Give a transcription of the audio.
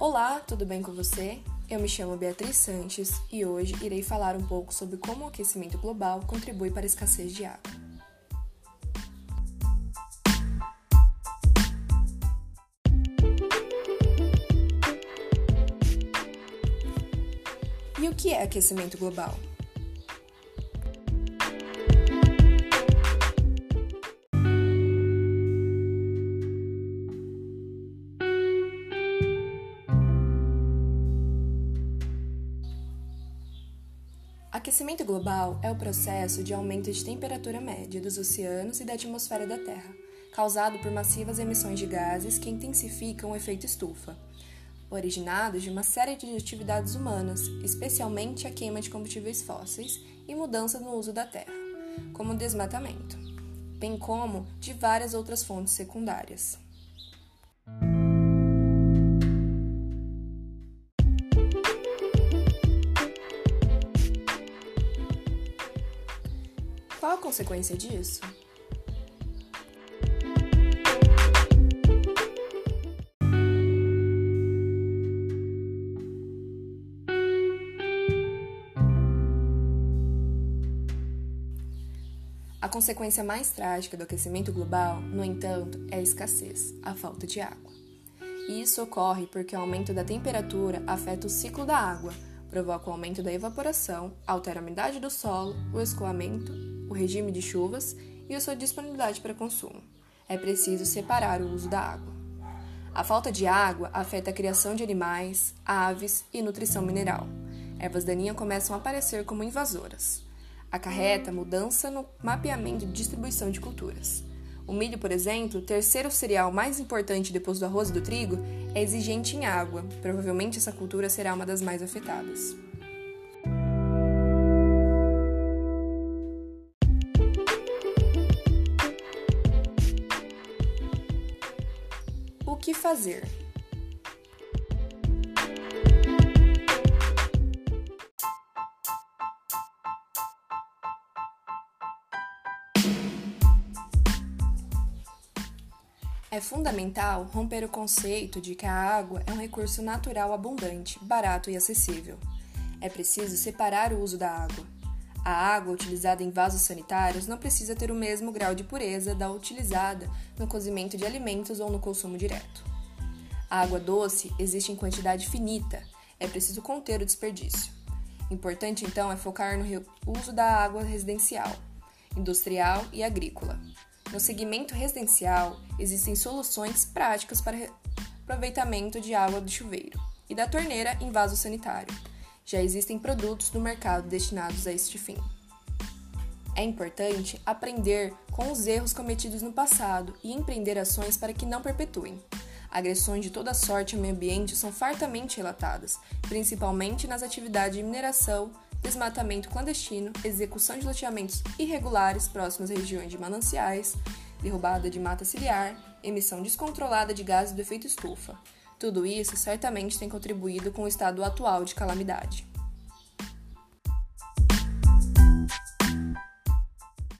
Olá, tudo bem com você? Eu me chamo Beatriz Sanches e hoje irei falar um pouco sobre como o aquecimento global contribui para a escassez de água. E o que é aquecimento global? Aquecimento global é o processo de aumento de temperatura média dos oceanos e da atmosfera da Terra, causado por massivas emissões de gases que intensificam o efeito estufa, originados de uma série de atividades humanas, especialmente a queima de combustíveis fósseis e mudança no uso da terra, como o desmatamento, bem como de várias outras fontes secundárias. Consequência disso? A consequência mais trágica do aquecimento global, no entanto, é a escassez, a falta de água. E isso ocorre porque o aumento da temperatura afeta o ciclo da água, provoca o aumento da evaporação, altera a umidade do solo, o escoamento, o regime de chuvas e a sua disponibilidade para consumo. É preciso separar o uso da água. A falta de água afeta a criação de animais, aves e nutrição mineral. Ervas daninhas começam a aparecer como invasoras. Acarreta mudança no mapeamento de distribuição de culturas. O milho, por exemplo, terceiro cereal mais importante depois do arroz e do trigo, é exigente em água. Provavelmente essa cultura será uma das mais afetadas. Que fazer? É fundamental romper o conceito de que a água é um recurso natural abundante, barato e acessível. É preciso separar o uso da água. A água utilizada em vasos sanitários não precisa ter o mesmo grau de pureza da utilizada no cozimento de alimentos ou no consumo direto. A água doce existe em quantidade finita, é preciso conter o desperdício. Importante então é focar no uso da água residencial, industrial e agrícola. No segmento residencial, existem soluções práticas para aproveitamento de água do chuveiro e da torneira em vaso sanitário. Já existem produtos no mercado destinados a este fim. É importante aprender com os erros cometidos no passado e empreender ações para que não perpetuem. Agressões de toda sorte ao meio ambiente são fartamente relatadas, principalmente nas atividades de mineração, desmatamento clandestino, execução de loteamentos irregulares próximos a regiões de mananciais, derrubada de mata ciliar, emissão descontrolada de gases do efeito estufa. Tudo isso certamente tem contribuído com o estado atual de calamidade.